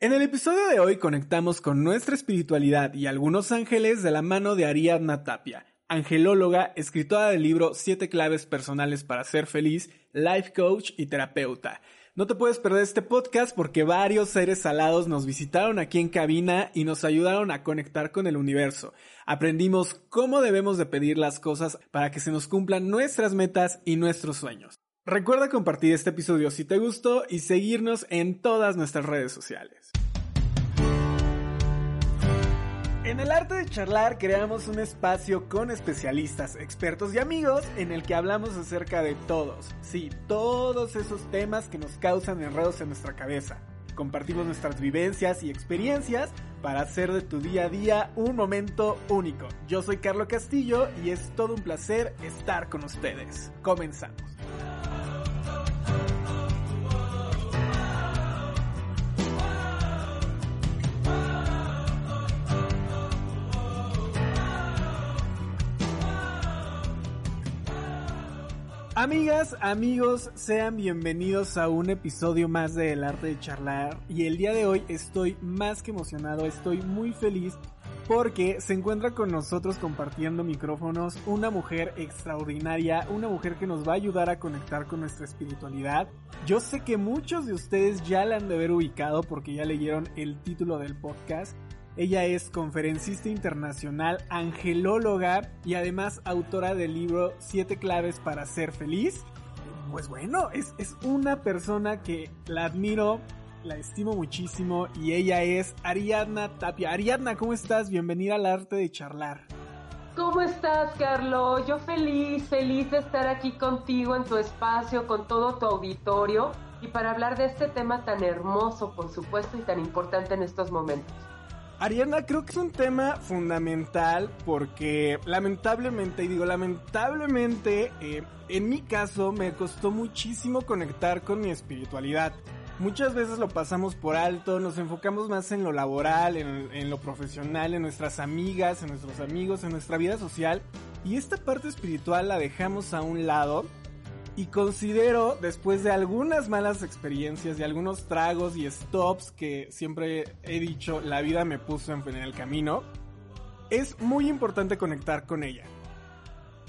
En el episodio de hoy conectamos con nuestra espiritualidad y algunos ángeles de la mano de Ariadna Tapia, angelóloga, escritora del libro Siete claves personales para ser feliz, life coach y terapeuta. No te puedes perder este podcast porque varios seres salados nos visitaron aquí en cabina y nos ayudaron a conectar con el universo. Aprendimos cómo debemos de pedir las cosas para que se nos cumplan nuestras metas y nuestros sueños. Recuerda compartir este episodio si te gustó y seguirnos en todas nuestras redes sociales. En el arte de charlar creamos un espacio con especialistas, expertos y amigos en el que hablamos acerca de todos, sí, todos esos temas que nos causan enredos en nuestra cabeza. Compartimos nuestras vivencias y experiencias para hacer de tu día a día un momento único. Yo soy Carlos Castillo y es todo un placer estar con ustedes. Comenzamos. Amigas, amigos, sean bienvenidos a un episodio más de El Arte de Charlar y el día de hoy estoy más que emocionado, estoy muy feliz porque se encuentra con nosotros compartiendo micrófonos una mujer extraordinaria, una mujer que nos va a ayudar a conectar con nuestra espiritualidad. Yo sé que muchos de ustedes ya la han de haber ubicado porque ya leyeron el título del podcast ella es conferencista internacional, angelóloga y además autora del libro Siete claves para ser feliz. Pues bueno, es, es una persona que la admiro, la estimo muchísimo y ella es Ariadna Tapia. Ariadna, ¿cómo estás? Bienvenida al arte de charlar. ¿Cómo estás, Carlos? Yo feliz, feliz de estar aquí contigo en tu espacio, con todo tu auditorio y para hablar de este tema tan hermoso, por supuesto, y tan importante en estos momentos. Ariana, creo que es un tema fundamental porque lamentablemente, y digo lamentablemente, eh, en mi caso me costó muchísimo conectar con mi espiritualidad. Muchas veces lo pasamos por alto, nos enfocamos más en lo laboral, en, en lo profesional, en nuestras amigas, en nuestros amigos, en nuestra vida social. Y esta parte espiritual la dejamos a un lado y considero, después de algunas malas experiencias y algunos tragos y stops que siempre he dicho, la vida me puso en el camino, es muy importante conectar con ella.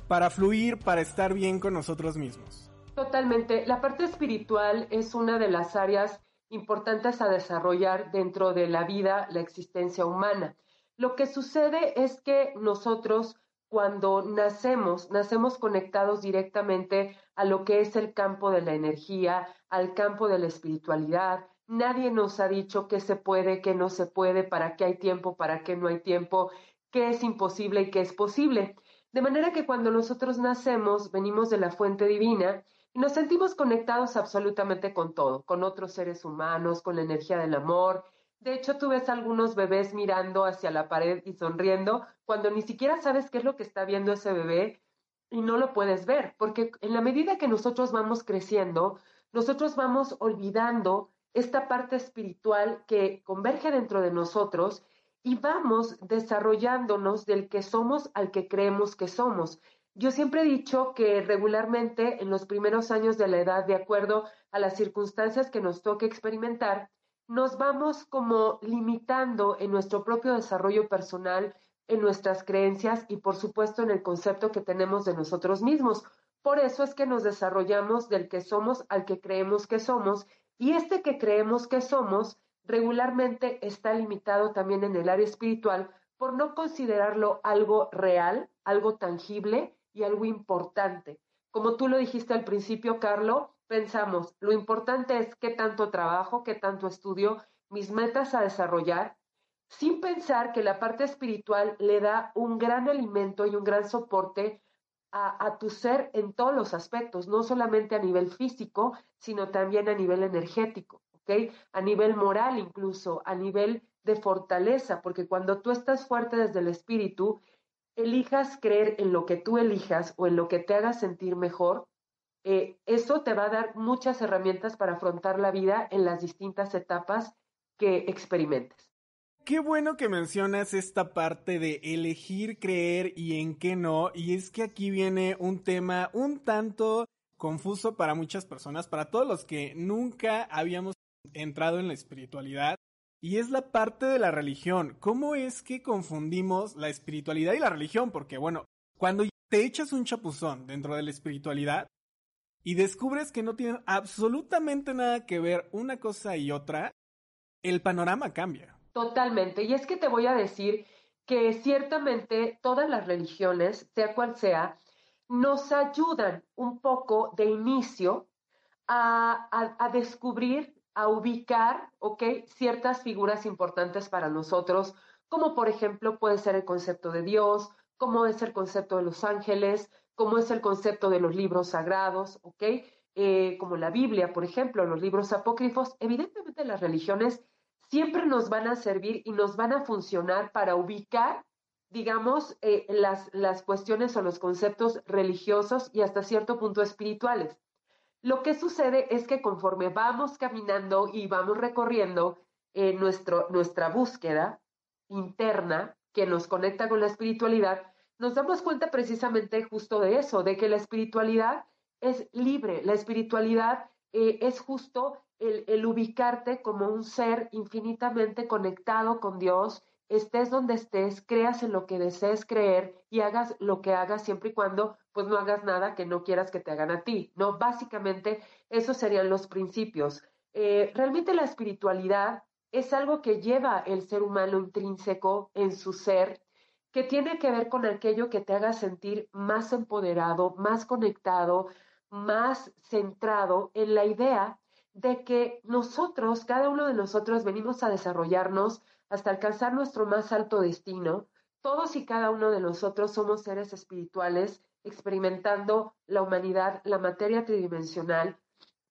Para fluir, para estar bien con nosotros mismos. Totalmente. La parte espiritual es una de las áreas importantes a desarrollar dentro de la vida, la existencia humana. Lo que sucede es que nosotros cuando nacemos, nacemos conectados directamente a lo que es el campo de la energía, al campo de la espiritualidad. Nadie nos ha dicho qué se puede, qué no se puede, para qué hay tiempo, para qué no hay tiempo, qué es imposible y qué es posible. De manera que cuando nosotros nacemos, venimos de la fuente divina y nos sentimos conectados absolutamente con todo, con otros seres humanos, con la energía del amor, de hecho, tú ves algunos bebés mirando hacia la pared y sonriendo cuando ni siquiera sabes qué es lo que está viendo ese bebé y no lo puedes ver, porque en la medida que nosotros vamos creciendo, nosotros vamos olvidando esta parte espiritual que converge dentro de nosotros y vamos desarrollándonos del que somos al que creemos que somos. Yo siempre he dicho que regularmente en los primeros años de la edad, de acuerdo a las circunstancias que nos toque experimentar, nos vamos como limitando en nuestro propio desarrollo personal, en nuestras creencias y por supuesto en el concepto que tenemos de nosotros mismos. Por eso es que nos desarrollamos del que somos al que creemos que somos y este que creemos que somos regularmente está limitado también en el área espiritual por no considerarlo algo real, algo tangible y algo importante. Como tú lo dijiste al principio, Carlo, pensamos, lo importante es qué tanto trabajo, qué tanto estudio, mis metas a desarrollar, sin pensar que la parte espiritual le da un gran alimento y un gran soporte a, tu ser en todos los aspectos, no solamente a nivel físico, sino también a nivel energético, ¿ok? A nivel moral incluso, a nivel de fortaleza, porque cuando tú estás fuerte desde el espíritu, elijas creer en lo que tú elijas o en lo que te haga sentir mejor, eh, eso te va a dar muchas herramientas para afrontar la vida en las distintas etapas que experimentes. Qué bueno que mencionas esta parte de elegir creer y en qué no, y es que aquí viene un tema un tanto confuso para muchas personas, para todos los que nunca habíamos entrado en la espiritualidad. y es la parte de la religión. ¿Cómo es que confundimos la espiritualidad y la religión? Porque bueno, cuando te echas un chapuzón dentro de la espiritualidad y descubres que no tienen absolutamente nada que ver una cosa y otra, el panorama cambia. Totalmente. Y es que te voy a decir que ciertamente todas las religiones, sea cual sea, nos ayudan un poco de inicio a, descubrir, a ubicar, ¿ok? Ciertas figuras importantes para nosotros, como por ejemplo puede ser el concepto de Dios, como es el concepto de los ángeles, como es el concepto de los libros sagrados, ¿ok? Eh, como la Biblia, por ejemplo, los libros apócrifos. Evidentemente las religiones siempre nos van a servir y nos van a funcionar para ubicar, digamos, eh, las, las cuestiones o los conceptos religiosos y hasta cierto punto espirituales. Lo que sucede es que conforme vamos caminando y vamos recorriendo eh, nuestro, nuestra búsqueda interna que nos conecta con la espiritualidad, nos damos cuenta precisamente justo de eso, de que la espiritualidad es libre, la espiritualidad eh, es justo el, ubicarte como un ser infinitamente conectado con Dios, estés donde estés, creas en lo que desees creer y hagas lo que hagas siempre y cuando pues no hagas nada que no quieras que te hagan a ti, ¿no? Básicamente esos serían los principios. Eh, realmente la espiritualidad es algo que lleva el ser humano intrínseco en su ser, que tiene que ver con aquello que te haga sentir más empoderado, más conectado, más centrado en la idea de que nosotros, cada uno de nosotros, venimos a desarrollarnos hasta alcanzar nuestro más alto destino. Todos y cada uno de nosotros somos seres espirituales experimentando la humanidad, la materia tridimensional,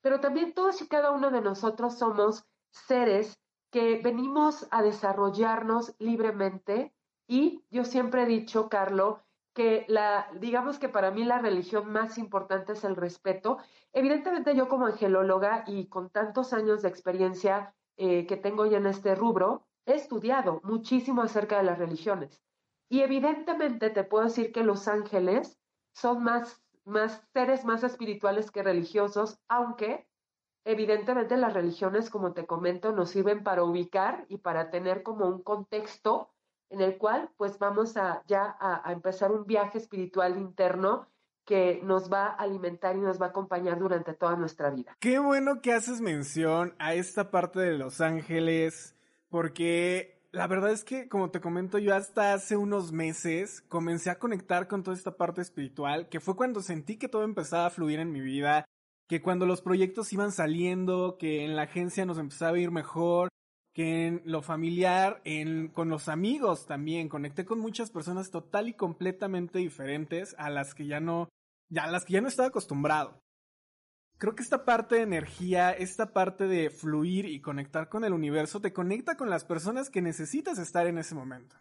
pero también todos y cada uno de nosotros somos seres que venimos a desarrollarnos libremente y yo siempre he dicho, Carlo, que la, digamos que para mí la religión más importante es el respeto. Evidentemente yo como angelóloga y con tantos años de experiencia eh, que tengo ya en este rubro, he estudiado muchísimo acerca de las religiones. Y evidentemente te puedo decir que los ángeles son más, más seres más espirituales que religiosos, aunque evidentemente las religiones, como te comento, nos sirven para ubicar y para tener como un contexto en el cual pues vamos a ya a, empezar un viaje espiritual interno que nos va a alimentar y nos va a acompañar durante toda nuestra vida. Qué bueno que haces mención a esta parte de Los Ángeles, porque la verdad es que, como te comento, yo hasta hace unos meses comencé a conectar con toda esta parte espiritual, que fue cuando sentí que todo empezaba a fluir en mi vida, que cuando los proyectos iban saliendo, que en la agencia nos empezaba a ir mejor, en lo familiar, con los amigos también, conecté con muchas personas total y completamente diferentes a las que ya no, ya a las que ya no estaba acostumbrado. Creo que esta parte de energía, esta parte de fluir y conectar con el universo te conecta con las personas que necesitas estar en ese momento.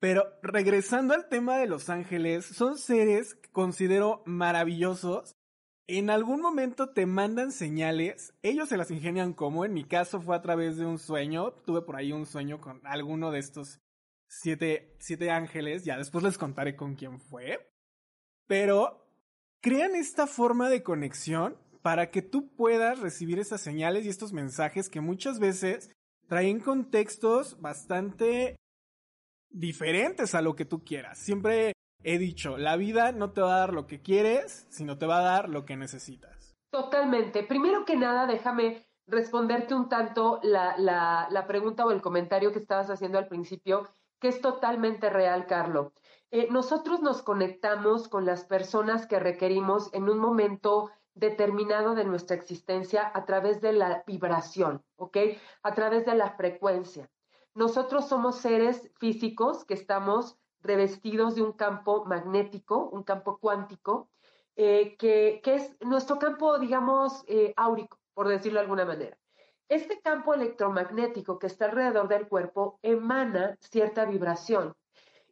Pero regresando al tema de los ángeles, son seres que considero maravillosos en algún momento te mandan señales, ellos se las ingenian como, en mi caso fue a través de un sueño, tuve por ahí un sueño con alguno de estos siete, siete ángeles, ya después les contaré con quién fue, pero crean esta forma de conexión para que tú puedas recibir esas señales y estos mensajes que muchas veces traen contextos bastante diferentes a lo que tú quieras. Siempre he dicho, la vida no te va a dar lo que quieres, sino te va a dar lo que necesitas. Totalmente. Primero que nada, déjame responderte un tanto la, la, pregunta o el comentario que estabas haciendo al principio, que es totalmente real, Carlo. Eh, nosotros nos conectamos con las personas que requerimos en un momento determinado de nuestra existencia a través de la vibración, ¿ok? A través de la frecuencia. Nosotros somos seres físicos que estamos revestidos de un campo magnético, un campo cuántico, eh, que, es nuestro campo, digamos, eh, áurico, por decirlo de alguna manera. Este campo electromagnético que está alrededor del cuerpo emana cierta vibración.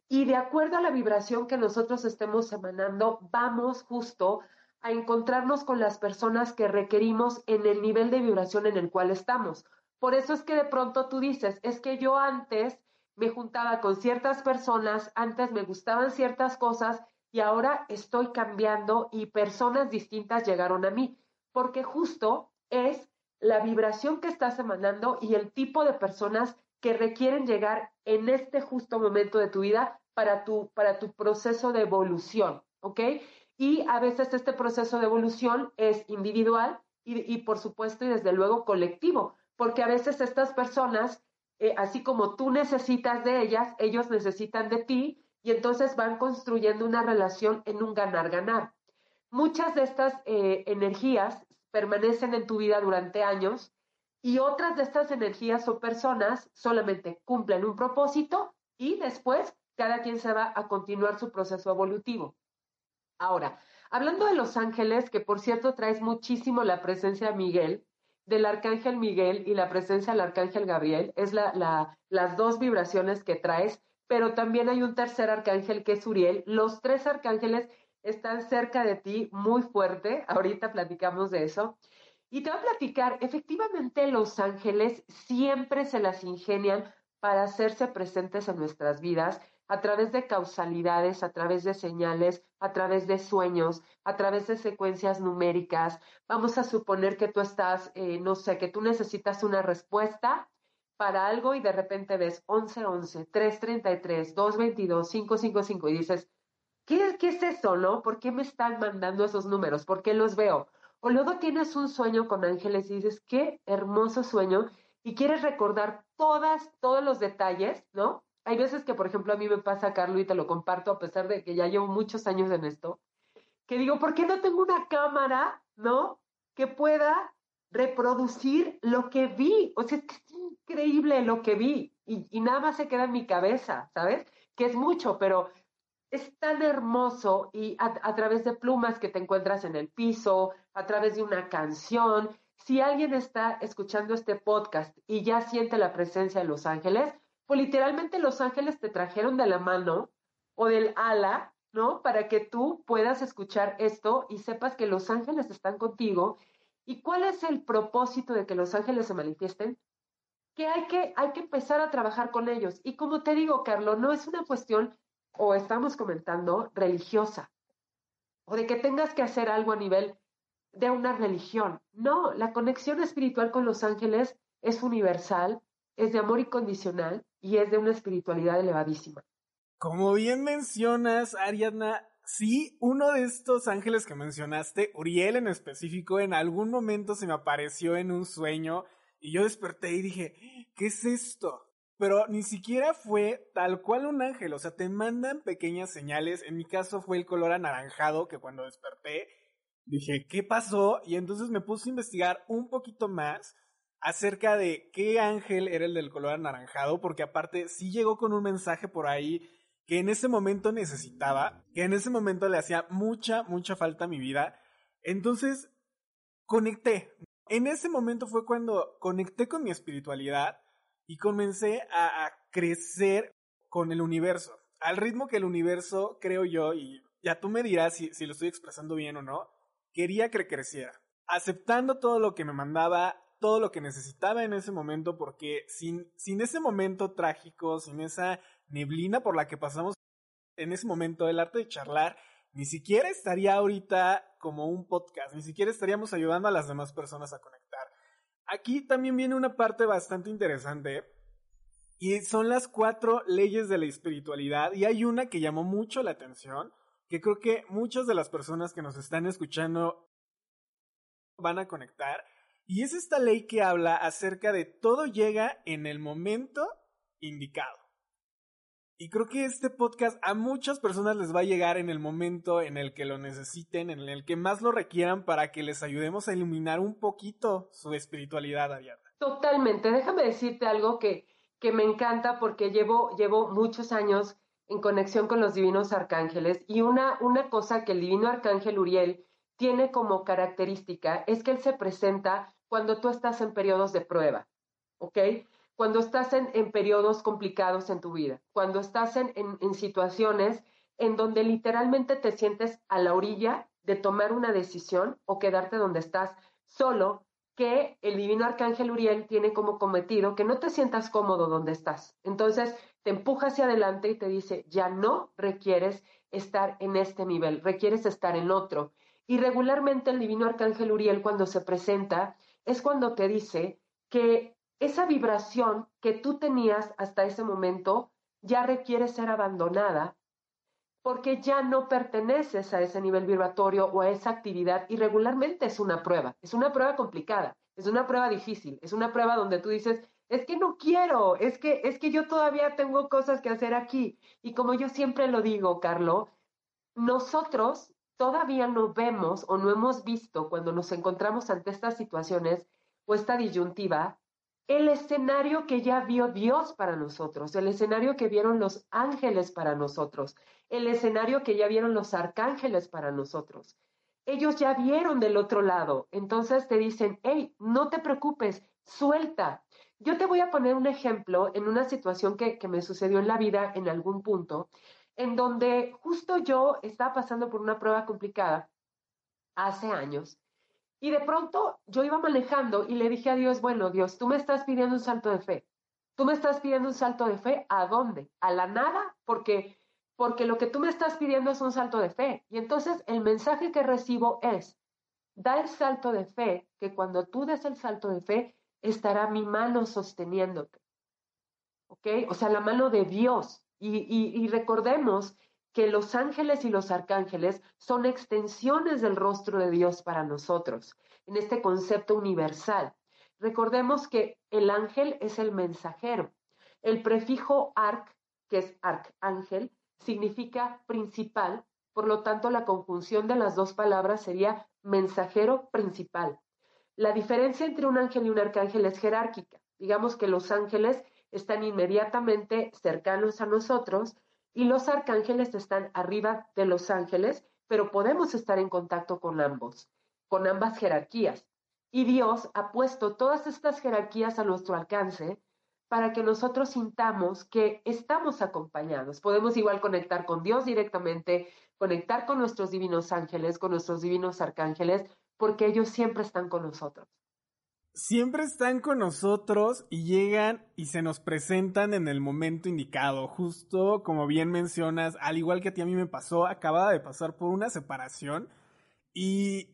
Y de acuerdo a la vibración que nosotros estemos emanando, vamos justo a encontrarnos con las personas que requerimos en el nivel de vibración en el cual estamos. Por eso es que de pronto tú dices, es que yo antes me juntaba con ciertas personas, antes me gustaban ciertas cosas y ahora estoy cambiando y personas distintas llegaron a mí, porque justo es la vibración que estás emanando y el tipo de personas que requieren llegar en este justo momento de tu vida para tu, para tu proceso de evolución, ¿ok? Y a veces este proceso de evolución es individual y, por supuesto y desde luego colectivo, porque a veces estas personas, eh, así como tú necesitas de ellas, ellos necesitan de ti y entonces van construyendo una relación en un ganar-ganar. Muchas de estas eh, energías permanecen en tu vida durante años y otras de estas energías o personas solamente cumplen un propósito y después cada quien se va a continuar su proceso evolutivo. Ahora, hablando de los ángeles, que por cierto traes muchísimo la presencia de Miguel, del arcángel Miguel y la presencia del arcángel Gabriel, es la, las dos vibraciones que traes, pero también hay un tercer arcángel que es Uriel. Los tres arcángeles están cerca de ti muy fuerte, ahorita platicamos de eso. Y te voy a platicar, efectivamente los ángeles siempre se las ingenian para hacerse presentes en nuestras vidas a través de causalidades, a través de señales, a través de sueños, a través de secuencias numéricas. Vamos a suponer que tú estás, eh, no sé, que tú necesitas una respuesta para algo y de repente ves 11, 11, 333, 222, 555 y dices, ¿qué, ¿qué es eso, no? ¿Por qué me están mandando esos números? ¿Por qué los veo? O luego tienes un sueño con ángeles y dices, qué hermoso sueño, y quieres recordar todas, todos los detalles, ¿no? Hay veces que, por ejemplo, a mí me pasa, Carlos, y te lo comparto, a pesar de que ya llevo muchos años en esto, que digo, ¿por qué no tengo una cámara, ¿no? Que pueda reproducir lo que vi. O sea, es increíble lo que vi y, nada más se queda en mi cabeza, ¿sabes? Que es mucho, pero es tan hermoso y a, través de plumas que te encuentras en el piso, a través de una canción. Si alguien está escuchando este podcast y ya siente la presencia de los ángeles, pues literalmente los ángeles te trajeron de la mano o del ala, ¿no? Para que tú puedas escuchar esto y sepas que los ángeles están contigo. ¿Y cuál es el propósito de que los ángeles se manifiesten? Que hay que, hay que empezar a trabajar con ellos. Y como te digo, Carlos, no es una cuestión o estamos comentando religiosa, o de que tengas que hacer algo a nivel de una religión. No, la conexión espiritual con los ángeles es universal, es de amor incondicional y es de una espiritualidad elevadísima. Como bien mencionas, Ariadna, sí, uno de estos ángeles que mencionaste, Uriel en específico, en algún momento se me apareció en un sueño y yo desperté y dije, ¿qué es esto? pero ni siquiera fue tal cual un ángel, o sea, te mandan pequeñas señales, en mi caso fue el color anaranjado que cuando desperté dije, ¿qué pasó? Y entonces me puse a investigar un poquito más acerca de qué ángel era el del color anaranjado, porque aparte sí llegó con un mensaje por ahí que en ese momento necesitaba, que en ese momento le hacía mucha, mucha falta a mi vida. Entonces, conecté. En ese momento fue cuando conecté con mi espiritualidad y comencé a, crecer con el universo. Al ritmo que el universo, creo yo, y ya tú me dirás si, si lo estoy expresando bien o no, quería que creciera. Aceptando todo lo que me mandaba, todo lo que necesitaba en ese momento, porque sin, sin ese momento trágico, sin esa neblina por la que pasamos en ese momento, el arte de charlar, ni siquiera estaría ahorita como un podcast, ni siquiera estaríamos ayudando a las demás personas a conectar. Aquí también viene una parte bastante interesante y son las cuatro leyes de la espiritualidad y hay una que llamó mucho la atención, que creo que muchas de las personas que nos están escuchando van a conectar y es esta ley que habla acerca de todo llega en el momento indicado. Y creo que este podcast a muchas personas les va a llegar en el momento en el que lo necesiten, en el que más lo requieran para que les ayudemos a iluminar un poquito su espiritualidad, Ariadna. Totalmente. Déjame decirte algo que, que me encanta porque llevo, llevo muchos años en conexión con los divinos arcángeles y una, una cosa que el divino arcángel Uriel tiene como característica es que él se presenta cuando tú estás en periodos de prueba, ¿ok? cuando estás en, periodos complicados en tu vida, cuando estás en, en situaciones en donde literalmente te sientes a la orilla de tomar una decisión o quedarte donde estás solo, que el divino arcángel Uriel tiene como cometido que no te sientas cómodo donde estás. Entonces te empuja hacia adelante y te dice, ya no requieres estar en este nivel, requieres estar en otro. Y regularmente el divino arcángel Uriel cuando se presenta es cuando te dice que esa vibración que tú tenías hasta ese momento ya requiere ser abandonada porque ya no perteneces a ese nivel vibratorio o a esa actividad y regularmente es una prueba, es una prueba complicada, es una prueba difícil, es una prueba donde tú dices, es que no quiero, es que es que yo todavía tengo cosas que hacer aquí y como yo siempre lo digo, Carlo, nosotros todavía no vemos o no hemos visto cuando nos encontramos ante estas situaciones o esta disyuntiva el escenario que ya vio Dios para nosotros, el escenario que vieron los ángeles para nosotros, el escenario que ya vieron los arcángeles para nosotros. Ellos ya vieron del otro lado, entonces te dicen, hey, no te preocupes, suelta. Yo te voy a poner un ejemplo en una situación que, que me sucedió en la vida en algún punto, en donde justo yo estaba pasando por una prueba complicada hace años y de pronto yo iba manejando y le dije a Dios, bueno, Dios, tú me estás pidiendo un salto de fe. Tú me estás pidiendo un salto de fe, ¿a dónde? ¿A la nada? Porque porque lo que tú me estás pidiendo es un salto de fe. Y entonces el mensaje que recibo es, da el salto de fe, que cuando tú des el salto de fe, estará mi mano sosteniéndote. ¿Ok? O sea, la mano de Dios. Y, recordemos que los ángeles y los arcángeles son extensiones del rostro de Dios para nosotros, en este concepto universal. Recordemos que el ángel es el mensajero. El prefijo arc, que es arcángel, significa principal, por lo tanto la conjunción de las dos palabras sería mensajero principal. La diferencia entre un ángel y un arcángel es jerárquica. Digamos que los ángeles están inmediatamente cercanos a nosotros, y los arcángeles están arriba de los ángeles, pero podemos estar en contacto con ambos, con ambas jerarquías. Y Dios ha puesto todas estas jerarquías a nuestro alcance para que nosotros sintamos que estamos acompañados. Podemos igual conectar con Dios directamente, conectar con nuestros divinos ángeles, con nuestros divinos arcángeles, porque ellos siempre están con nosotros siempre están con nosotros y llegan y se nos presentan en el momento indicado. Justo como bien mencionas, al igual que a ti a mí me pasó, acababa de pasar por una separación y,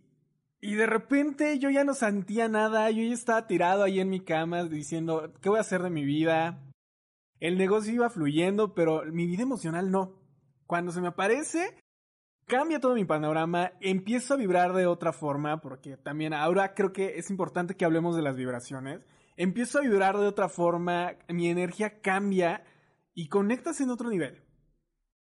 y de repente yo ya no sentía nada, yo ya estaba tirado ahí en mi cama diciendo, ¿qué voy a hacer de mi vida? El negocio iba fluyendo, pero mi vida emocional no. Cuando se me aparece, cambia todo mi panorama, empiezo a vibrar de otra forma, porque también ahora creo que es importante que hablemos de las vibraciones. Empiezo a vibrar de otra forma, mi energía cambia y conectas en otro nivel.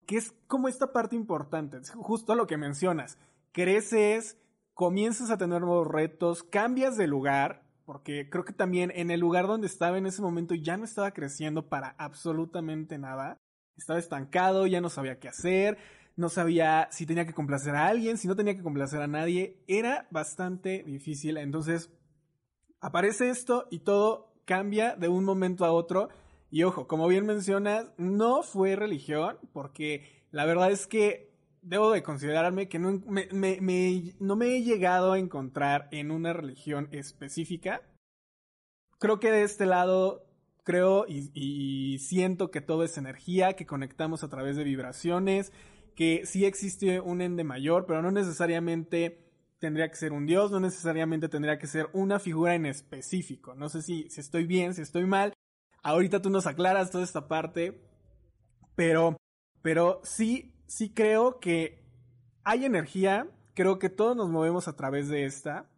Que es como esta parte importante, justo lo que mencionas. Creces, comienzas a tener nuevos retos, cambias de lugar, porque creo que también en el lugar donde estaba en ese momento ya no estaba creciendo para absolutamente nada. Estaba estancado, ya no sabía qué hacer, no sabía si tenía que complacer a alguien, si no tenía que complacer a nadie, era bastante difícil. Entonces, aparece esto y todo cambia de un momento a otro. Y ojo, como bien mencionas, no fue religión, porque la verdad es que debo de considerarme que no me, no me he llegado a encontrar en una religión específica. Creo que de este lado creo y, y, siento que todo es energía, que conectamos a través de vibraciones, que sí existe un ende mayor, pero no necesariamente tendría que ser un dios, no necesariamente tendría que ser una figura en específico. No sé si, si estoy bien, si estoy mal. Ahorita tú nos aclaras toda esta parte, pero, pero sí, sí creo que hay energía, creo que todos nos movemos a través de esta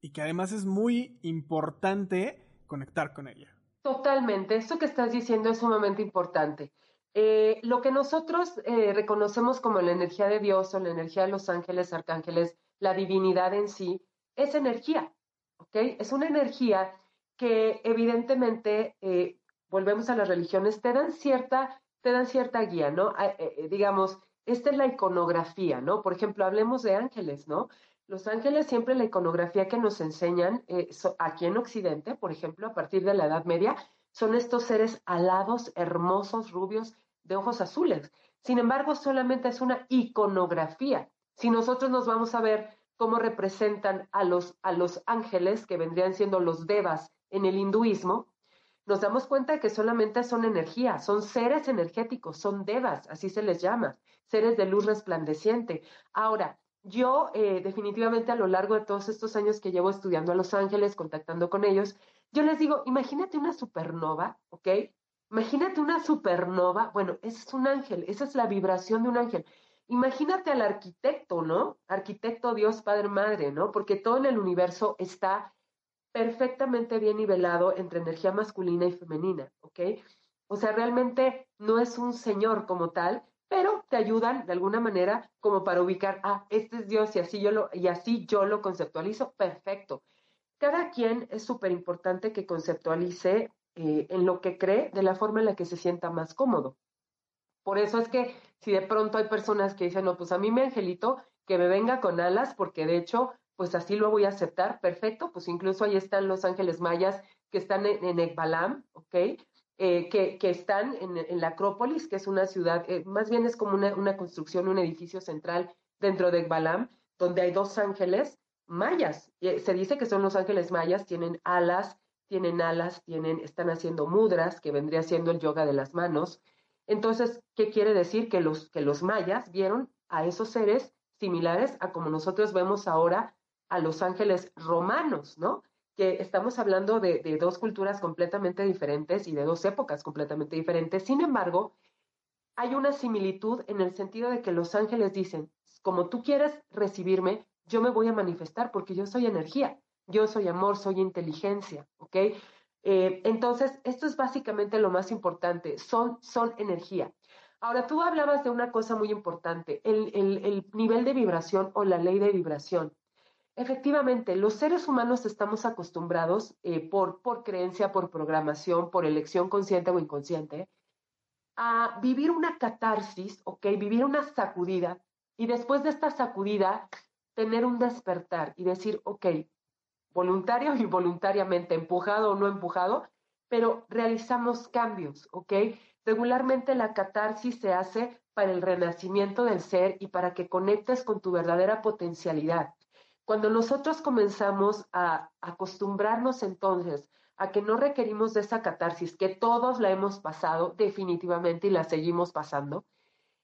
y que además es muy importante conectar con ella. Totalmente, esto que estás diciendo es sumamente importante. Eh, lo que nosotros eh, reconocemos como la energía de Dios o la energía de los ángeles, arcángeles, la divinidad en sí, es energía, ¿ok? Es una energía que evidentemente, eh, volvemos a las religiones, te dan cierta, te dan cierta guía, ¿no? Ah, digamos, esta es la iconografía, ¿no? Por ejemplo, hablemos de ángeles, ¿no? Los ángeles siempre la iconografía que nos enseñan aquí en Occidente, por ejemplo, a partir de la Edad Media, son estos seres alados, hermosos, rubios, de ojos azules. Sin embargo, solamente es una iconografía. Si nosotros nos vamos a ver cómo representan a los, a los ángeles, que vendrían siendo los devas en el hinduismo, nos damos cuenta que solamente son energía, son seres energéticos, son devas, así se les llama, seres de luz resplandeciente. Ahora, yo eh, definitivamente a lo largo de todos estos años que llevo estudiando a Los Ángeles, contactando con ellos, yo les digo, imagínate una supernova, ¿ok? Imagínate una supernova, bueno, ese es un ángel, esa es la vibración de un ángel. Imagínate al arquitecto, ¿no? Arquitecto, Dios, Padre, Madre, ¿no? Porque todo en el universo está perfectamente bien nivelado entre energía masculina y femenina, ¿ok? O sea, realmente no es un señor como tal, pero te ayudan de alguna manera como para ubicar, ah, este es Dios y así yo lo, y así yo lo conceptualizo, perfecto. Cada quien es súper importante que conceptualice eh, en lo que cree de la forma en la que se sienta más cómodo. Por eso es que si de pronto hay personas que dicen, no, pues a mí me angelito, que me venga con alas, porque de hecho, pues así lo voy a aceptar, perfecto, pues incluso ahí están los ángeles mayas que están en, en Ekbalam, ¿ok? Eh, que, que, están en, en, la Acrópolis, que es una ciudad, eh, más bien es como una, una, construcción, un edificio central dentro de Ekbalam, donde hay dos ángeles mayas. se dice que son los ángeles mayas, tienen alas tienen alas, tienen, están haciendo mudras, que vendría siendo el yoga de las manos. Entonces, ¿qué quiere decir? Que los, que los mayas vieron a esos seres similares a como nosotros vemos ahora a los ángeles romanos, ¿no? Que estamos hablando de, de dos culturas completamente diferentes y de dos épocas completamente diferentes. Sin embargo, hay una similitud en el sentido de que los ángeles dicen, como tú quieres recibirme, yo me voy a manifestar porque yo soy energía. Yo soy amor, soy inteligencia, ¿ok? Eh, entonces, esto es básicamente lo más importante, son, son energía. Ahora, tú hablabas de una cosa muy importante, el, el, nivel de vibración o la ley de vibración. Efectivamente, los seres humanos estamos acostumbrados eh, por, por creencia, por programación, por elección consciente o inconsciente, a vivir una catarsis, ¿ok? Vivir una sacudida y después de esta sacudida tener un despertar y decir, ok, voluntario y voluntariamente, empujado o no empujado, pero realizamos cambios, ¿ok? Regularmente la catarsis se hace para el renacimiento del ser y para que conectes con tu verdadera potencialidad. Cuando nosotros comenzamos a acostumbrarnos entonces a que no requerimos de esa catarsis, que todos la hemos pasado definitivamente y la seguimos pasando,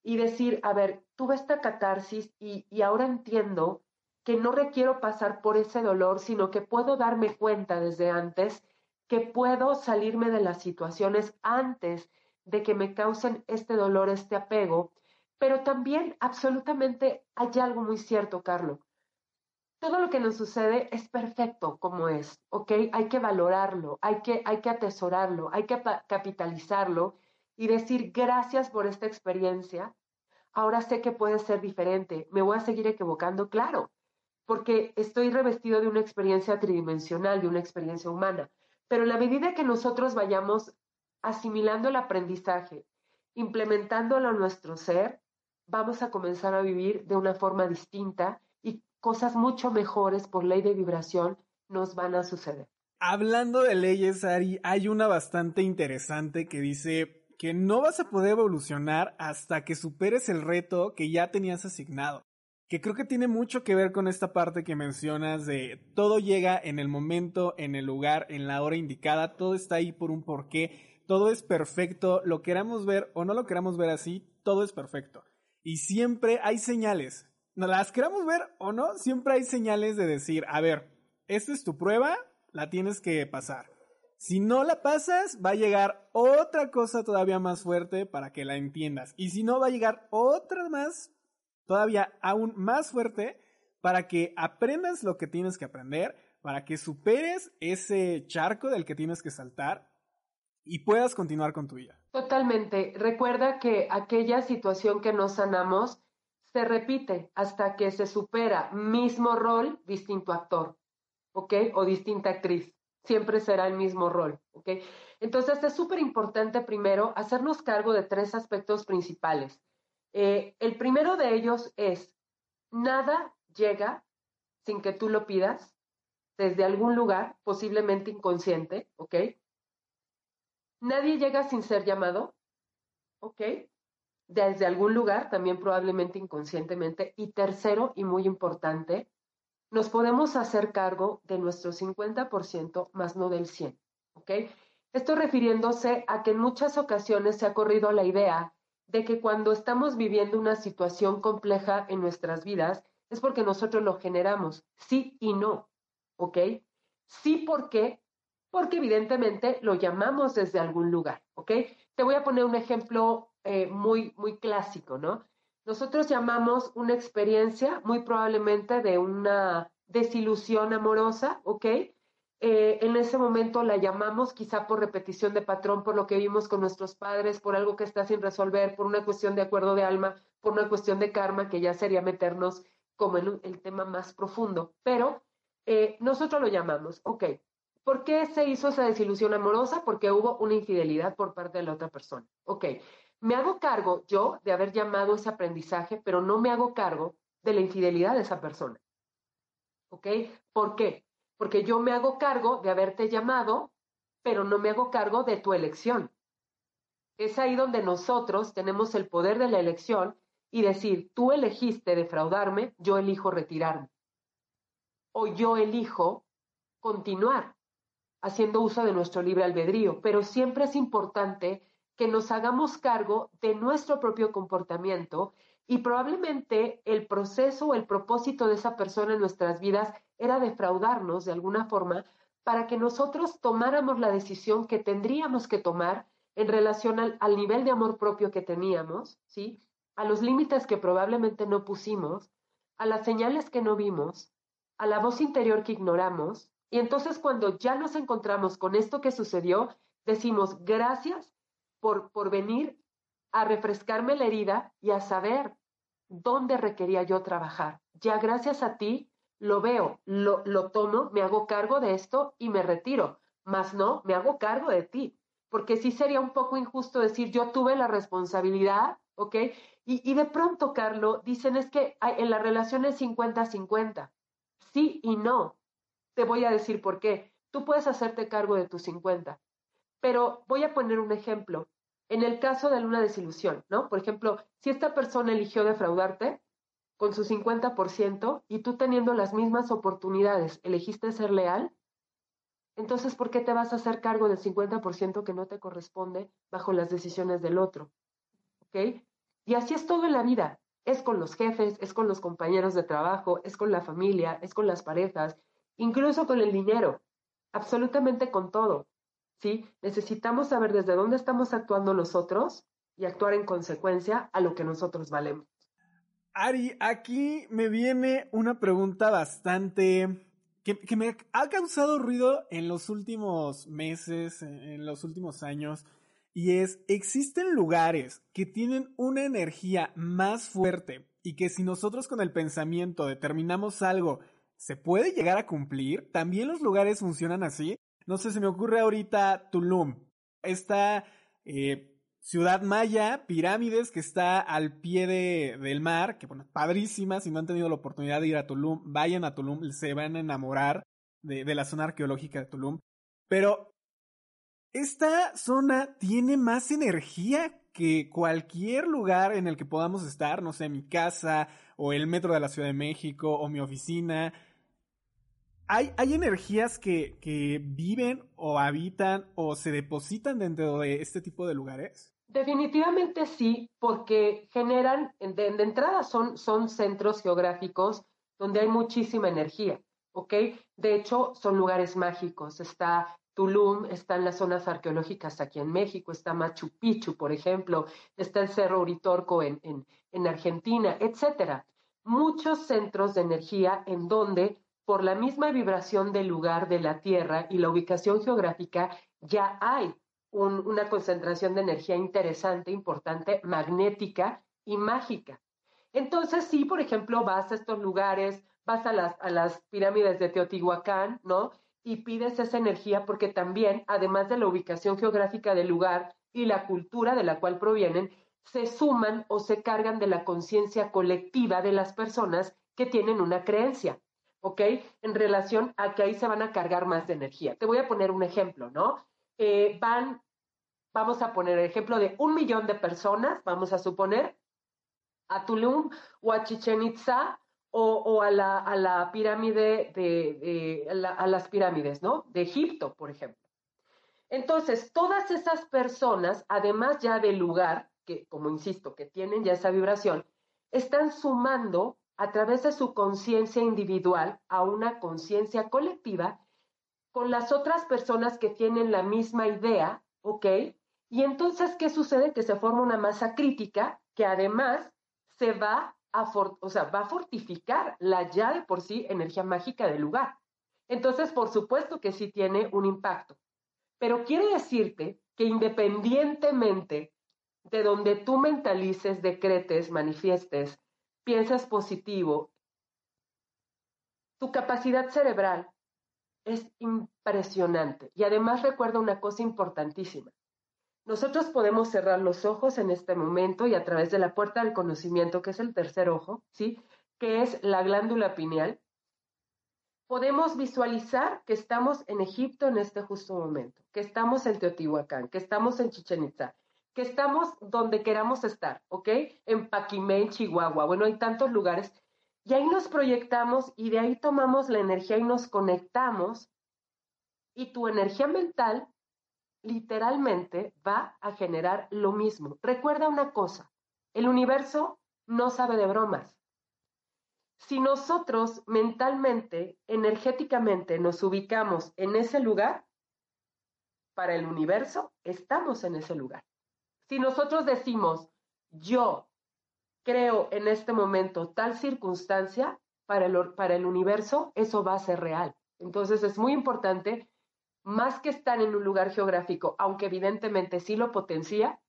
y decir, a ver, tuve esta catarsis y, y ahora entiendo que no requiero pasar por ese dolor, sino que puedo darme cuenta desde antes que puedo salirme de las situaciones antes de que me causen este dolor, este apego. Pero también absolutamente hay algo muy cierto, Carlos. Todo lo que nos sucede es perfecto como es, ¿ok? Hay que valorarlo, hay que, hay que atesorarlo, hay que capitalizarlo y decir gracias por esta experiencia. Ahora sé que puede ser diferente. ¿Me voy a seguir equivocando? Claro porque estoy revestido de una experiencia tridimensional, de una experiencia humana. Pero en la medida que nosotros vayamos asimilando el aprendizaje, implementándolo a nuestro ser, vamos a comenzar a vivir de una forma distinta y cosas mucho mejores por ley de vibración nos van a suceder. Hablando de leyes, Ari, hay una bastante interesante que dice que no vas a poder evolucionar hasta que superes el reto que ya tenías asignado que creo que tiene mucho que ver con esta parte que mencionas de todo llega en el momento, en el lugar, en la hora indicada, todo está ahí por un porqué, todo es perfecto, lo queramos ver o no lo queramos ver así, todo es perfecto. Y siempre hay señales, no las queramos ver o no, siempre hay señales de decir, a ver, esta es tu prueba, la tienes que pasar. Si no la pasas, va a llegar otra cosa todavía más fuerte para que la entiendas. Y si no, va a llegar otra más todavía aún más fuerte para que aprendas lo que tienes que aprender, para que superes ese charco del que tienes que saltar y puedas continuar con tu vida. Totalmente. Recuerda que aquella situación que no sanamos se repite hasta que se supera mismo rol, distinto actor, ¿ok? O distinta actriz. Siempre será el mismo rol, ¿ok? Entonces es súper importante primero hacernos cargo de tres aspectos principales. Eh, el primero de ellos es, nada llega sin que tú lo pidas desde algún lugar, posiblemente inconsciente, ¿ok? Nadie llega sin ser llamado, ¿ok? Desde algún lugar, también probablemente inconscientemente. Y tercero, y muy importante, nos podemos hacer cargo de nuestro 50% más no del 100, ¿ok? Esto refiriéndose a que en muchas ocasiones se ha corrido la idea de que cuando estamos viviendo una situación compleja en nuestras vidas, es porque nosotros lo generamos, sí y no, ¿ok? Sí, ¿por qué? Porque evidentemente lo llamamos desde algún lugar, ¿ok? Te voy a poner un ejemplo eh, muy, muy clásico, ¿no? Nosotros llamamos una experiencia muy probablemente de una desilusión amorosa, ¿ok? Eh, en ese momento la llamamos quizá por repetición de patrón, por lo que vimos con nuestros padres, por algo que está sin resolver, por una cuestión de acuerdo de alma, por una cuestión de karma, que ya sería meternos como en el tema más profundo. Pero eh, nosotros lo llamamos, ok, ¿por qué se hizo esa desilusión amorosa? Porque hubo una infidelidad por parte de la otra persona. Ok, me hago cargo yo de haber llamado ese aprendizaje, pero no me hago cargo de la infidelidad de esa persona. ¿Ok? ¿Por qué? Porque yo me hago cargo de haberte llamado, pero no me hago cargo de tu elección. Es ahí donde nosotros tenemos el poder de la elección y decir, tú elegiste defraudarme, yo elijo retirarme. O yo elijo continuar haciendo uso de nuestro libre albedrío. Pero siempre es importante que nos hagamos cargo de nuestro propio comportamiento y probablemente el proceso o el propósito de esa persona en nuestras vidas era defraudarnos de alguna forma para que nosotros tomáramos la decisión que tendríamos que tomar en relación al, nivel de amor propio que teníamos, ¿sí? A los límites que probablemente no pusimos, a las señales que no vimos, a la voz interior que ignoramos. Y entonces cuando ya nos encontramos con esto que sucedió, decimos gracias por, por venir a refrescarme la herida y a saber dónde requería yo trabajar. Ya gracias a ti lo veo, lo, lo tomo, me hago cargo de esto y me retiro. Más no, me hago cargo de ti. Porque sí sería un poco injusto decir yo tuve la responsabilidad, ¿ok? Y, y de pronto, Carlos, dicen es que en la relación es 50-50. Sí y no. Te voy a decir por qué. Tú puedes hacerte cargo de tus 50, pero voy a poner un ejemplo. En el caso de una desilusión, ¿no? Por ejemplo, si esta persona eligió defraudarte con su 50% y tú teniendo las mismas oportunidades elegiste ser leal, entonces ¿por qué te vas a hacer cargo del 50% que no te corresponde bajo las decisiones del otro? ¿Ok? Y así es todo en la vida. Es con los jefes, es con los compañeros de trabajo, es con la familia, es con las parejas, incluso con el dinero, absolutamente con todo. ¿sí? Necesitamos saber desde dónde estamos actuando nosotros y actuar en consecuencia a lo que nosotros valemos. Ari, aquí me viene una pregunta bastante que, que, me ha causado ruido en los últimos meses, en los últimos años, y es, ¿existen lugares que tienen una energía más fuerte y que si nosotros con el pensamiento determinamos algo, se puede llegar a cumplir? ¿También los lugares funcionan así? No sé, se me ocurre ahorita Tulum. Esta eh, ciudad maya, pirámides, que está al pie de, del mar, que bueno, padrísima. Si no han tenido la oportunidad de ir a Tulum, vayan a Tulum, se van a enamorar de, de la zona arqueológica de Tulum. Pero esta zona tiene más energía que cualquier lugar en el que podamos estar, no sé, mi casa o el metro de la Ciudad de México o mi oficina ¿Hay, energías que, viven o habitan o se depositan dentro de este tipo de lugares? Definitivamente sí, porque generan, de, entrada son, centros geográficos donde hay muchísima energía, ¿ok? De hecho, son lugares mágicos. Está Tulum, están las zonas arqueológicas aquí en México, está Machu Picchu, por ejemplo, está el Cerro Uritorco en, en Argentina, etcétera. Muchos centros de energía en donde por la misma vibración del lugar de la Tierra y la ubicación geográfica, ya hay una concentración de energía interesante, importante, magnética y mágica. Entonces, sí, por ejemplo, vas a estos lugares, vas a las, a las pirámides de Teotihuacán, ¿no? Y pides esa energía porque también, además de la ubicación geográfica del lugar y la cultura de la cual provienen, se suman o se cargan de la conciencia colectiva de las personas que tienen una creencia. ¿Ok? En relación a que ahí se van a cargar más de energía. Te voy a poner un ejemplo, ¿no? Eh, van, vamos a poner el ejemplo de un millón de personas, vamos a suponer, a Tulum o a Chichen Itza o, a, la, a, la, pirámide de, a las pirámides, ¿no? De Egipto, por ejemplo. Entonces, todas esas personas, además ya del lugar, que como insisto, que tienen ya esa vibración, están sumando a través de su conciencia individual a una conciencia colectiva con las otras personas que tienen la misma idea, ¿ok? Y entonces, ¿qué sucede? Que se forma una masa crítica que además se va a, o sea, va a fortificar la ya de por sí energía mágica del lugar. Entonces, por supuesto que sí tiene un impacto. Pero quiero decirte que independientemente de donde tú mentalices, decretes, manifiestes, piensas positivo, tu capacidad cerebral es impresionante. Y además recuerda una cosa importantísima. Nosotros podemos cerrar los ojos en este momento y a través de la puerta del conocimiento, que es el tercer ojo, ¿sí? Que es la glándula pineal, podemos visualizar que estamos en Egipto en este justo momento, que estamos en Teotihuacán, que estamos en Chichen Itza, que estamos donde queramos estar, ¿ok? En Paquimé, en Chihuahua. Bueno, hay tantos lugares. Y ahí nos proyectamos y de ahí tomamos la energía y nos conectamos. Y tu energía mental literalmente va a generar lo mismo. Recuerda una cosa, el universo no sabe de bromas. Si nosotros mentalmente, energéticamente nos ubicamos en ese lugar, para el universo estamos en ese lugar. Si nosotros decimos, yo creo en este momento tal circunstancia, para el, para el universo eso va a ser real. Entonces es muy importante más que estar en un lugar geográfico, aunque evidentemente sí lo potencia,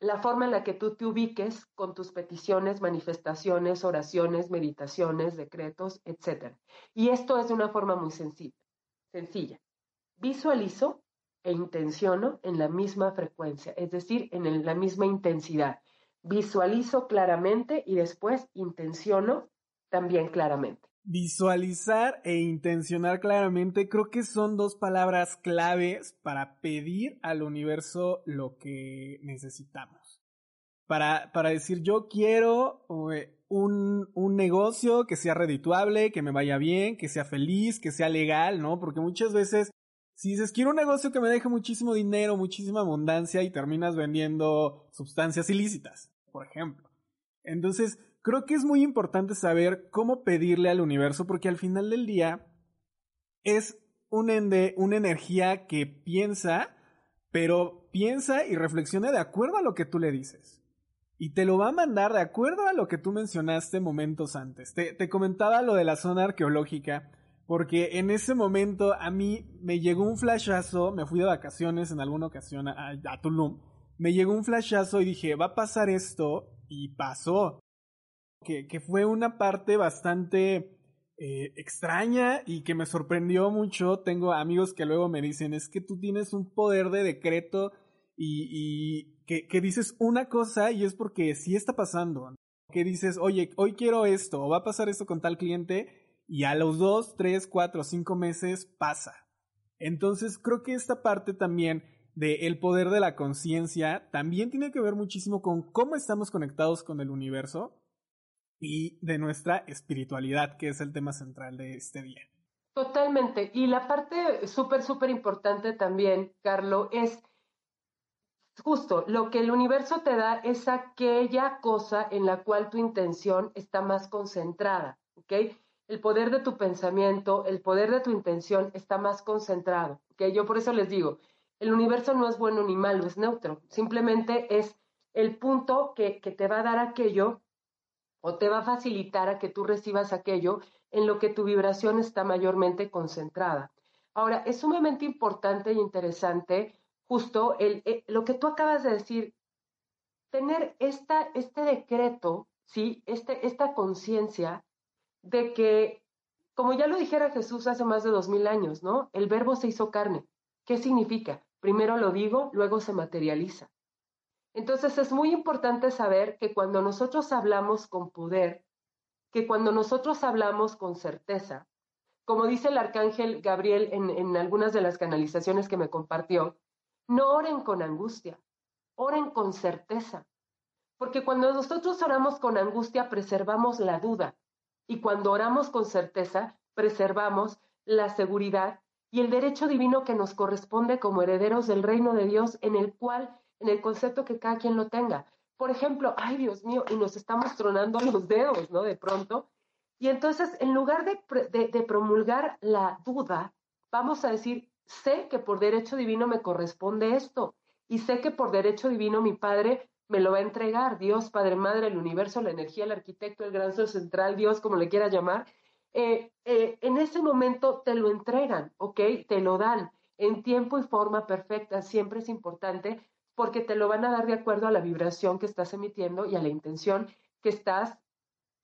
la forma en la que tú te ubiques con tus peticiones, manifestaciones, oraciones, meditaciones, decretos, etc. Y esto es de una forma muy sencilla. sencilla. Visualizo e intenciono en la misma frecuencia, es decir, en la misma intensidad. Visualizo claramente y después intenciono también claramente. Visualizar e intencionar claramente creo que son dos palabras claves para pedir al universo lo que necesitamos. Para, para decir yo quiero eh, un, un negocio que sea redituable, que me vaya bien, que sea feliz, que sea legal, ¿no? Porque muchas veces si dices, quiero un negocio que me deje muchísimo dinero, muchísima abundancia y terminas vendiendo sustancias ilícitas, por ejemplo. Entonces, creo que es muy importante saber cómo pedirle al universo porque al final del día es un ende, una energía que piensa, pero piensa y reflexiona de acuerdo a lo que tú le dices. Y te lo va a mandar de acuerdo a lo que tú mencionaste momentos antes. Te, te comentaba lo de la zona arqueológica, porque en ese momento a mí me llegó un flashazo, me fui de vacaciones en alguna ocasión a, Tulum, me llegó un flashazo y dije, va a pasar esto, y pasó que, fue una parte bastante eh, extraña y que me sorprendió mucho. Tengo amigos que luego me dicen, es que tú tienes un poder de decreto y, que, dices una cosa y es porque sí está pasando. Que dices, oye, hoy quiero esto o va a pasar esto con tal cliente y a los dos, tres, cuatro, cinco meses pasa. Entonces creo que esta parte también el poder de la conciencia también tiene que ver muchísimo con cómo estamos conectados con el universo y de nuestra espiritualidad, que es el tema central de este día. Totalmente. Y la parte súper, súper importante también, Carlo, es justo lo que el universo te da es aquella cosa en la cual tu intención está más concentrada, ¿ok? El poder de tu pensamiento, el poder de tu intención está más concentrado, ¿ok? Yo por eso les digo, el universo no es bueno ni malo, es neutro, simplemente es el punto que, que te va a dar aquello o te va a facilitar a que tú recibas aquello en lo que tu vibración está mayormente concentrada. Ahora, es sumamente importante e interesante justo el, eh, lo que tú acabas de decir, tener esta, este decreto, ¿sí? Este, esta conciencia de que, como ya lo dijera Jesús hace más de dos mil años, ¿no? El verbo se hizo carne. ¿Qué significa? Primero lo digo, luego se materializa. Entonces es muy importante saber que cuando nosotros hablamos con poder, que cuando nosotros hablamos con certeza, como dice el arcángel Gabriel en, algunas de las canalizaciones que me compartió, no oren con angustia, oren con certeza. Porque cuando nosotros oramos con angustia, preservamos la duda. Y cuando oramos con certeza, preservamos la seguridad y el derecho divino que nos corresponde como herederos del reino de Dios en el cual en el concepto que cada quien lo tenga. por ejemplo, ay Dios mío, y nos estamos tronando los dedos, ¿no? De pronto. Y entonces, en lugar de, de promulgar la duda, vamos a decir, sé que por derecho divino me corresponde esto y sé que por derecho divino mi Padre me lo va a entregar, Dios, Padre, Madre, el universo, la energía, el arquitecto, el gran sol central, Dios, como le quiera llamar, eh, eh, en ese momento te lo entregan, ¿ok? Te lo dan en tiempo y forma perfecta, siempre es importante porque te lo van a dar de acuerdo a la vibración que estás emitiendo y a la intención que estás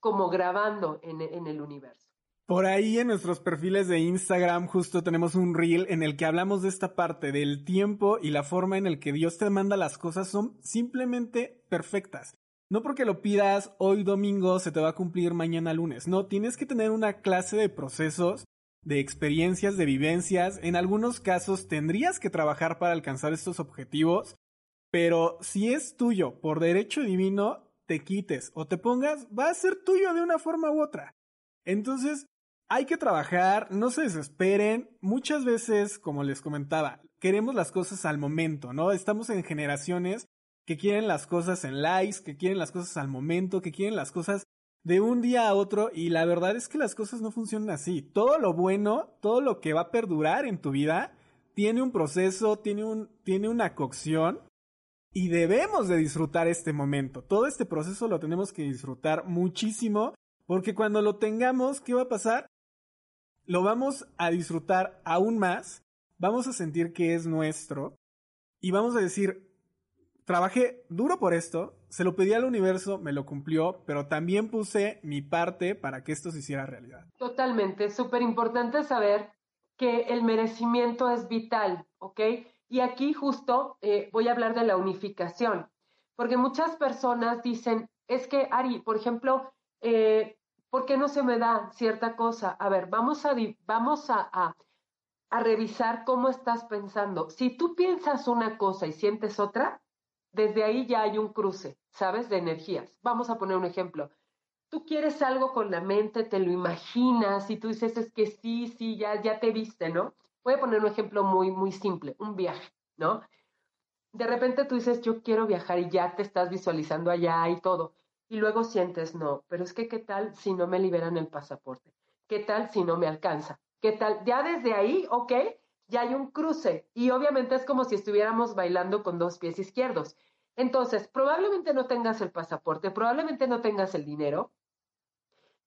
como grabando en, en el universo. Por ahí en nuestros perfiles de Instagram justo tenemos un reel en el que hablamos de esta parte del tiempo y la forma en el que Dios te manda las cosas son simplemente perfectas. No porque lo pidas hoy domingo se te va a cumplir mañana lunes. No, tienes que tener una clase de procesos, de experiencias, de vivencias. En algunos casos tendrías que trabajar para alcanzar estos objetivos. Pero si es tuyo por derecho divino, te quites o te pongas, va a ser tuyo de una forma u otra. Entonces, hay que trabajar, no se desesperen. Muchas veces, como les comentaba, queremos las cosas al momento, ¿no? Estamos en generaciones que quieren las cosas en likes, que quieren las cosas al momento, que quieren las cosas de un día a otro y la verdad es que las cosas no funcionan así. Todo lo bueno, todo lo que va a perdurar en tu vida, tiene un proceso, tiene, un, tiene una cocción y debemos de disfrutar este momento. Todo este proceso lo tenemos que disfrutar muchísimo porque cuando lo tengamos, ¿qué va a pasar? Lo vamos a disfrutar aún más, vamos a sentir que es nuestro y vamos a decir, trabajé duro por esto, se lo pedí al universo, me lo cumplió, pero también puse mi parte para que esto se hiciera realidad. Totalmente, súper importante saber que el merecimiento es vital, ¿ok? Y aquí justo eh, voy a hablar de la unificación, porque muchas personas dicen, es que Ari, por ejemplo, eh, ¿por qué no se me da cierta cosa? A ver, vamos a, vamos a, a revisar cómo estás pensando. Si tú piensas una cosa y sientes otra, desde ahí ya hay un cruce, ¿sabes? De energías. Vamos a poner un ejemplo. Tú quieres algo con la mente, te lo imaginas y tú dices, es que sí, sí, ya, ya te viste, ¿no? Voy a poner un ejemplo muy, muy simple, un viaje, ¿no? De repente tú dices, yo quiero viajar y ya te estás visualizando allá y todo. Y luego sientes, no, pero es que qué tal si no me liberan el pasaporte? ¿Qué tal si no me alcanza? ¿Qué tal? Ya desde ahí, ok, ya hay un cruce y obviamente es como si estuviéramos bailando con dos pies izquierdos. Entonces, probablemente no tengas el pasaporte, probablemente no tengas el dinero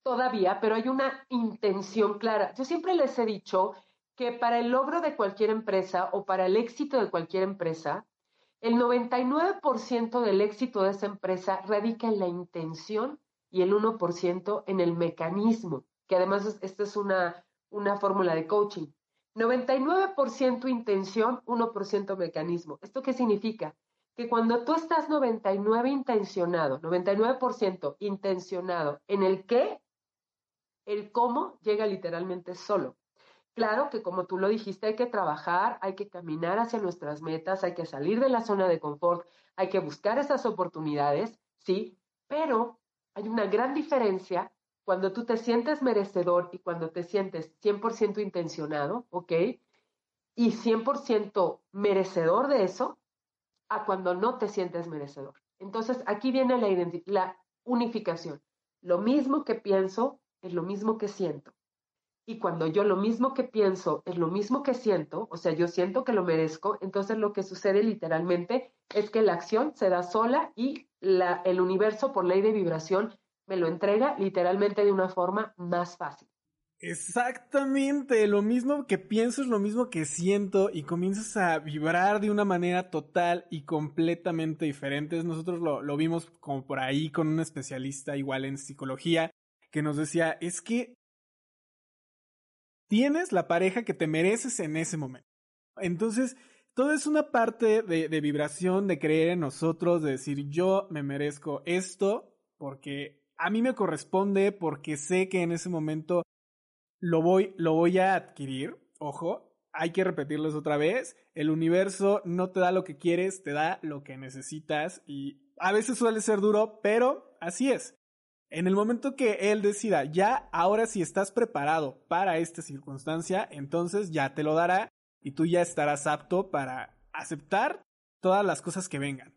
todavía, pero hay una intención clara. Yo siempre les he dicho que para el logro de cualquier empresa o para el éxito de cualquier empresa, el 99% del éxito de esa empresa radica en la intención y el 1% en el mecanismo, que además esta es una, una fórmula de coaching. 99% intención, 1% mecanismo. ¿Esto qué significa? Que cuando tú estás 99 intencionado, 99% intencionado en el qué, el cómo llega literalmente solo. Claro que como tú lo dijiste, hay que trabajar, hay que caminar hacia nuestras metas, hay que salir de la zona de confort, hay que buscar esas oportunidades, sí, pero hay una gran diferencia cuando tú te sientes merecedor y cuando te sientes 100% intencionado, ¿ok? Y 100% merecedor de eso, a cuando no te sientes merecedor. Entonces, aquí viene la, la unificación. Lo mismo que pienso es lo mismo que siento. Y cuando yo lo mismo que pienso es lo mismo que siento, o sea, yo siento que lo merezco, entonces lo que sucede literalmente es que la acción se da sola y la, el universo por ley de vibración me lo entrega literalmente de una forma más fácil. Exactamente, lo mismo que pienso es lo mismo que siento y comienzas a vibrar de una manera total y completamente diferente. Nosotros lo, lo vimos como por ahí con un especialista igual en psicología que nos decía, es que tienes la pareja que te mereces en ese momento. Entonces, todo es una parte de, vibración, de creer en nosotros, de decir yo me merezco esto porque a mí me corresponde porque sé que en ese momento lo voy, lo voy a adquirir. Ojo, hay que repetirles otra vez. El universo no te da lo que quieres, te da lo que necesitas y a veces suele ser duro, pero así es. En el momento que él decida, ya, ahora si estás preparado para esta circunstancia, entonces ya te lo dará y tú ya estarás apto para aceptar todas las cosas que vengan.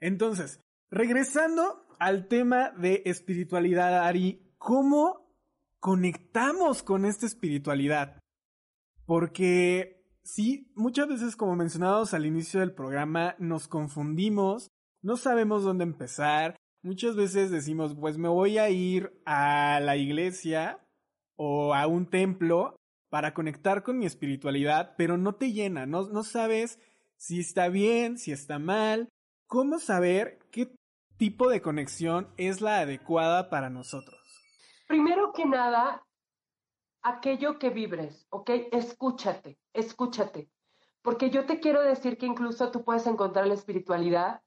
Entonces, regresando al tema de espiritualidad, Ari, ¿cómo conectamos con esta espiritualidad? Porque sí, muchas veces, como mencionábamos al inicio del programa, nos confundimos, no sabemos dónde empezar. Muchas veces decimos, pues me voy a ir a la iglesia o a un templo para conectar con mi espiritualidad, pero no te llena, no, no sabes si está bien, si está mal, cómo saber qué tipo de conexión es la adecuada para nosotros. Primero que nada, aquello que vibres, ¿ok? Escúchate, escúchate. Porque yo te quiero decir que incluso tú puedes encontrar la espiritualidad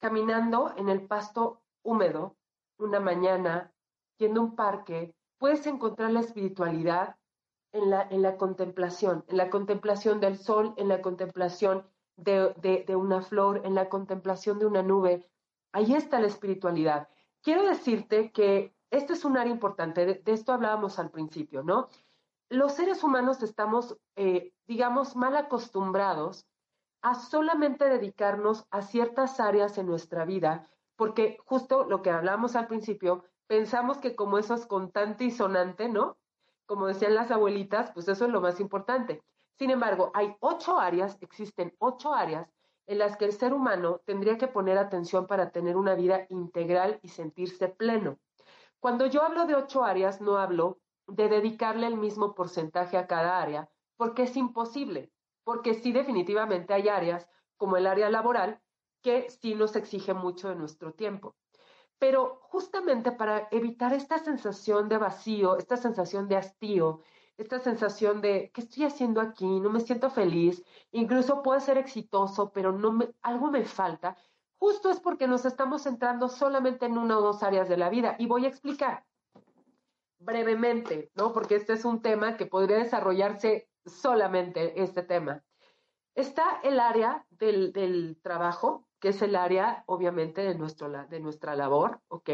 caminando en el pasto húmedo una mañana, yendo a un parque. Puedes encontrar la espiritualidad en la, en la contemplación, en la contemplación del sol, en la contemplación de, de, una flor, en la contemplación de una nube. Ahí está la espiritualidad. Quiero decirte que este es un área importante, de, esto hablábamos al principio, ¿no? Los seres humanos estamos, eh, digamos, mal acostumbrados a solamente dedicarnos a ciertas áreas en nuestra vida, porque justo lo que hablamos al principio, pensamos que como eso es contante y sonante, ¿no? como decían las abuelitas, pues eso es lo más importante. Sin embargo, hay ocho áreas, existen ocho áreas en las que el ser humano tendría que poner atención para tener una vida integral y sentirse pleno. Cuando yo hablo de ocho áreas, no hablo de dedicarle el mismo porcentaje a cada área, porque es imposible, porque sí definitivamente hay áreas, como el área laboral, que sí nos exige mucho de nuestro tiempo. Pero justamente para evitar esta sensación de vacío, esta sensación de hastío, esta sensación de ¿qué estoy haciendo aquí? No me siento feliz, incluso puede ser exitoso, pero no me, algo me falta. Justo es porque nos estamos centrando solamente en una o dos áreas de la vida y voy a explicar brevemente, ¿no? Porque este es un tema que podría desarrollarse solamente este tema. Está el área del, del trabajo, que es el área, obviamente, de, nuestro, de nuestra labor, ¿ok?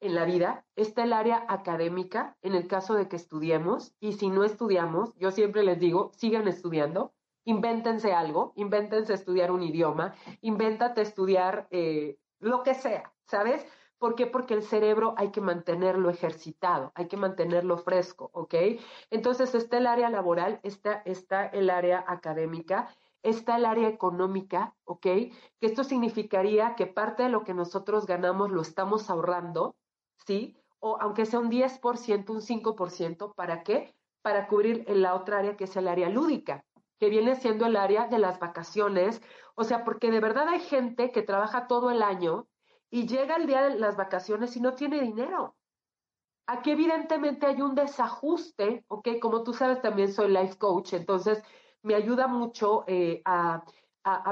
En la vida. Está el área académica, en el caso de que estudiemos, y si no estudiamos, yo siempre les digo, sigan estudiando, invéntense algo, invéntense estudiar un idioma, invéntate estudiar eh, lo que sea, ¿sabes? ¿Por qué? Porque el cerebro hay que mantenerlo ejercitado, hay que mantenerlo fresco, ¿ok? Entonces está el área laboral, está, está el área académica está el área económica, ¿ok? Que esto significaría que parte de lo que nosotros ganamos lo estamos ahorrando, ¿sí? O aunque sea un 10%, un 5%, ¿para qué? Para cubrir en la otra área que es el área lúdica, que viene siendo el área de las vacaciones. O sea, porque de verdad hay gente que trabaja todo el año y llega el día de las vacaciones y no tiene dinero. Aquí evidentemente hay un desajuste, ¿ok? Como tú sabes, también soy life coach, entonces me ayuda mucho eh, a,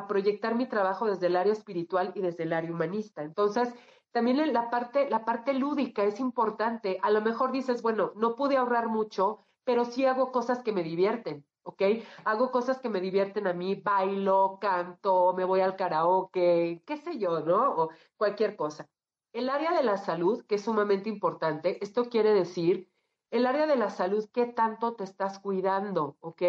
proyectar mi trabajo desde el área espiritual y desde el área humanista. Entonces, también la parte, la parte lúdica es importante. A lo mejor dices, bueno, no pude ahorrar mucho, pero sí hago cosas que me divierten, ¿ok? Hago cosas que me divierten a mí, bailo, canto, me voy al karaoke, qué sé yo, ¿no? O cualquier cosa. El área de la salud, que es sumamente importante, esto quiere decir el área de la salud, qué tanto te estás cuidando, ¿ok?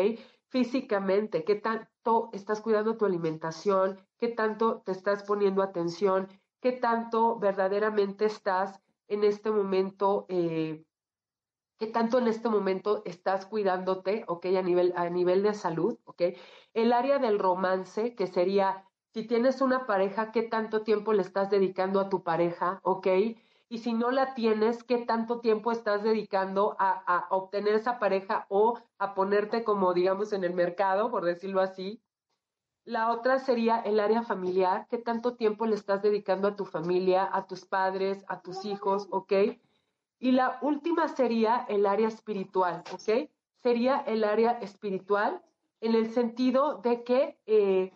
físicamente, qué tanto estás cuidando tu alimentación, qué tanto te estás poniendo atención, qué tanto verdaderamente estás en este momento, eh, qué tanto en este momento estás cuidándote, ok, a nivel, a nivel de salud, ok. El área del romance, que sería, si tienes una pareja, qué tanto tiempo le estás dedicando a tu pareja, ok y si no la tienes, qué tanto tiempo estás dedicando a, obtener esa pareja o a ponerte como, digamos, en el mercado, por decirlo así. La otra sería el área familiar, qué tanto tiempo le estás dedicando a tu familia, a tus padres, a tus hijos, ¿ok? Y la última sería el área espiritual, ¿ok? Sería el área espiritual en el sentido de que eh,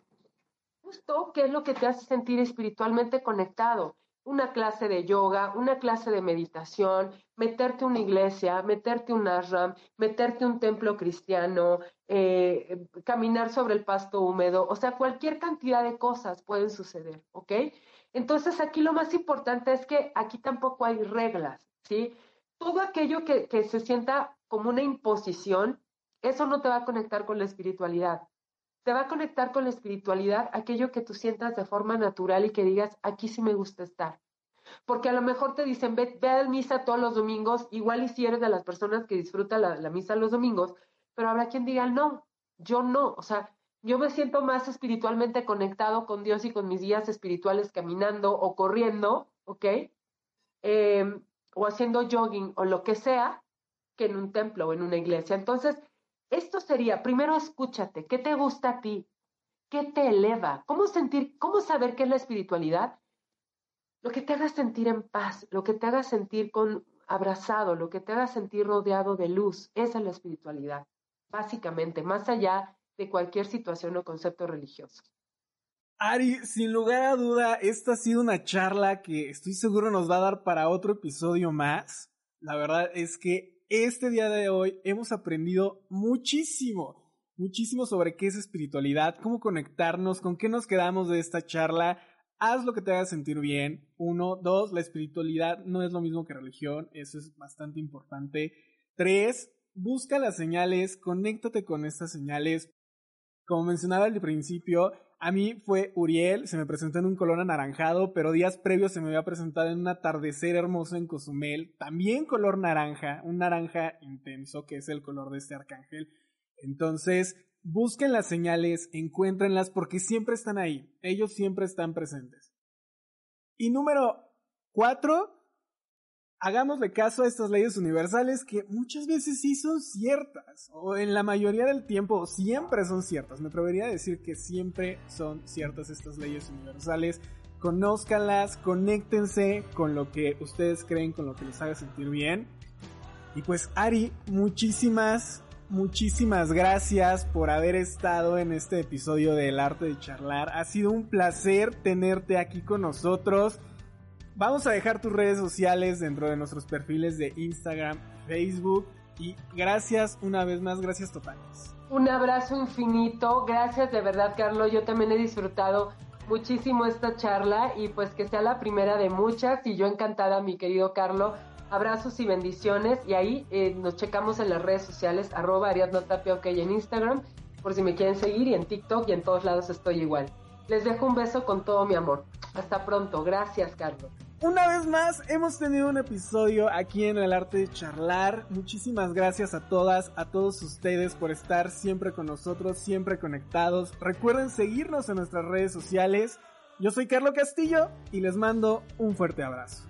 justo qué es lo que te hace sentir espiritualmente conectado una clase de yoga, una clase de meditación, meterte a una iglesia, meterte un ashram, meterte a un templo cristiano, eh, caminar sobre el pasto húmedo, o sea, cualquier cantidad de cosas pueden suceder, ¿ok? Entonces aquí lo más importante es que aquí tampoco hay reglas, ¿sí? Todo aquello que, que se sienta como una imposición, eso no te va a conectar con la espiritualidad. Te va a conectar con la espiritualidad, aquello que tú sientas de forma natural y que digas, aquí sí me gusta estar. Porque a lo mejor te dicen, ve, ve a misa todos los domingos, igual y si eres de las personas que disfruta la, la misa los domingos, pero habrá quien diga, no, yo no, o sea, yo me siento más espiritualmente conectado con Dios y con mis guías espirituales caminando o corriendo, ¿ok? Em, o haciendo jogging o lo que sea, que en un templo o en una iglesia. Entonces, esto sería, primero escúchate, ¿qué te gusta a ti? ¿Qué te eleva? ¿Cómo sentir, cómo saber qué es la espiritualidad? Lo que te haga sentir en paz, lo que te haga sentir con abrazado, lo que te haga sentir rodeado de luz, esa es la espiritualidad, básicamente, más allá de cualquier situación o concepto religioso. Ari, sin lugar a duda, esta ha sido una charla que estoy seguro nos va a dar para otro episodio más. La verdad es que este día de hoy hemos aprendido muchísimo, muchísimo sobre qué es espiritualidad, cómo conectarnos, con qué nos quedamos de esta charla. Haz lo que te haga sentir bien. Uno, dos, la espiritualidad no es lo mismo que religión, eso es bastante importante. Tres, busca las señales, conéctate con estas señales. Como mencionaba al principio, a mí fue Uriel, se me presentó en un color anaranjado, pero días previos se me había presentado en un atardecer hermoso en Cozumel, también color naranja, un naranja intenso que es el color de este arcángel. Entonces, busquen las señales, encuéntrenlas porque siempre están ahí, ellos siempre están presentes. Y número cuatro, hagámosle caso a estas leyes universales que muchas veces sí son ciertas, o en la mayoría del tiempo siempre son ciertas. Me atrevería a decir que siempre son ciertas estas leyes universales. Conózcanlas, conéctense con lo que ustedes creen, con lo que les haga sentir bien. Y pues Ari, muchísimas, muchísimas gracias por haber estado en este episodio del arte de charlar. Ha sido un placer tenerte aquí con nosotros. Vamos a dejar tus redes sociales dentro de nuestros perfiles de Instagram, Facebook y gracias una vez más, gracias totales. Un abrazo infinito, gracias de verdad Carlos, yo también he disfrutado muchísimo esta charla y pues que sea la primera de muchas y yo encantada mi querido Carlos, abrazos y bendiciones y ahí eh, nos checamos en las redes sociales arroba Ariadna en Instagram por si me quieren seguir y en TikTok y en todos lados estoy igual. Les dejo un beso con todo mi amor. Hasta pronto, gracias Carlos. Una vez más, hemos tenido un episodio aquí en el arte de charlar. Muchísimas gracias a todas, a todos ustedes por estar siempre con nosotros, siempre conectados. Recuerden seguirnos en nuestras redes sociales. Yo soy Carlos Castillo y les mando un fuerte abrazo.